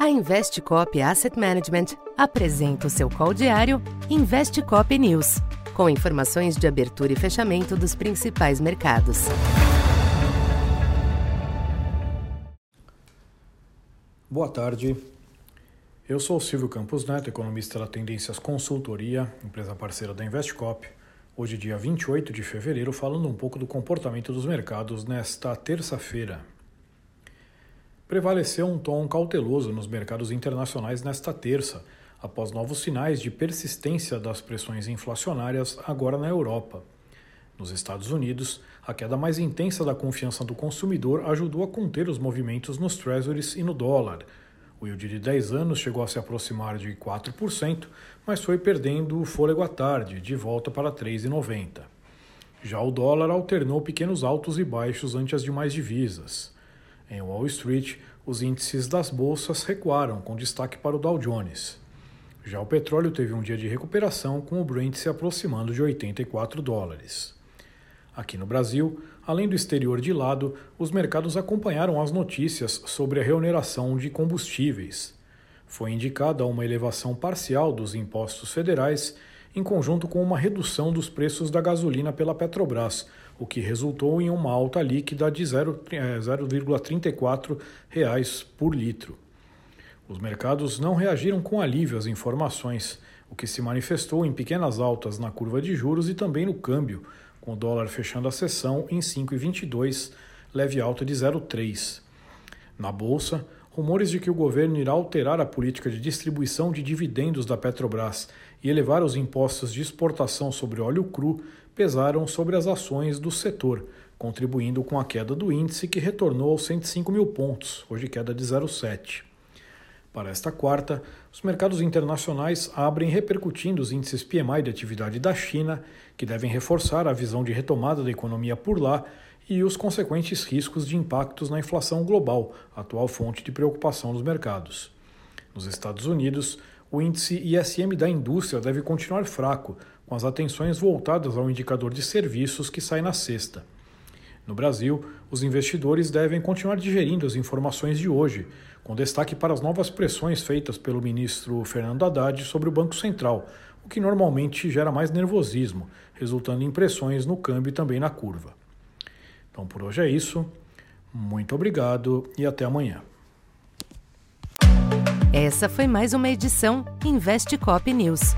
A Investcop Asset Management apresenta o seu call diário Investcop News, com informações de abertura e fechamento dos principais mercados. Boa tarde. Eu sou Silvio Campos Neto, economista da Tendências Consultoria, empresa parceira da Investcop. Hoje, dia 28 de fevereiro, falando um pouco do comportamento dos mercados nesta terça-feira, prevaleceu um tom cauteloso nos mercados internacionais nesta terça, após novos sinais de persistência das pressões inflacionárias agora na Europa. Nos Estados Unidos, a queda mais intensa da confiança do consumidor ajudou a conter os movimentos nos treasuries e no dólar. O yield de 10 anos chegou a se aproximar de 4%, mas foi perdendo o fôlego à tarde, de volta para 3,90. Já o dólar alternou pequenos altos e baixos ante as demais divisas. Em Wall Street, os índices das bolsas recuaram, com destaque para o Dow Jones. Já o petróleo teve um dia de recuperação, com o Brent se aproximando de 84 dólares. Aqui no Brasil, além do exterior de lado, os mercados acompanharam as notícias sobre a reoneração de combustíveis. Foi indicada uma elevação parcial dos impostos federais, em conjunto com uma redução dos preços da gasolina pela Petrobras, o que resultou em uma alta líquida de 0,34 é, reais por litro. Os mercados não reagiram com alívio às informações, o que se manifestou em pequenas altas na curva de juros e também no câmbio, com o dólar fechando a sessão em 5,22, leve alta de 0,3. Na bolsa, rumores de que o governo irá alterar a política de distribuição de dividendos da Petrobras e elevar os impostos de exportação sobre óleo cru pesaram sobre as ações do setor, contribuindo com a queda do índice que retornou aos 105 mil pontos, hoje queda de 0,7. Para esta quarta, os mercados internacionais abrem repercutindo os índices PMI de atividade da China, que devem reforçar a visão de retomada da economia por lá e os consequentes riscos de impactos na inflação global, atual fonte de preocupação dos mercados. Nos Estados Unidos, o índice ISM da indústria deve continuar fraco, com as atenções voltadas ao indicador de serviços que sai na sexta. No Brasil, os investidores devem continuar digerindo as informações de hoje, com destaque para as novas pressões feitas pelo ministro Fernando Haddad sobre o Banco Central, o que normalmente gera mais nervosismo, resultando em pressões no câmbio e também na curva. Então por hoje é isso. Muito obrigado e até amanhã. Essa foi mais uma edição Investe Cop News.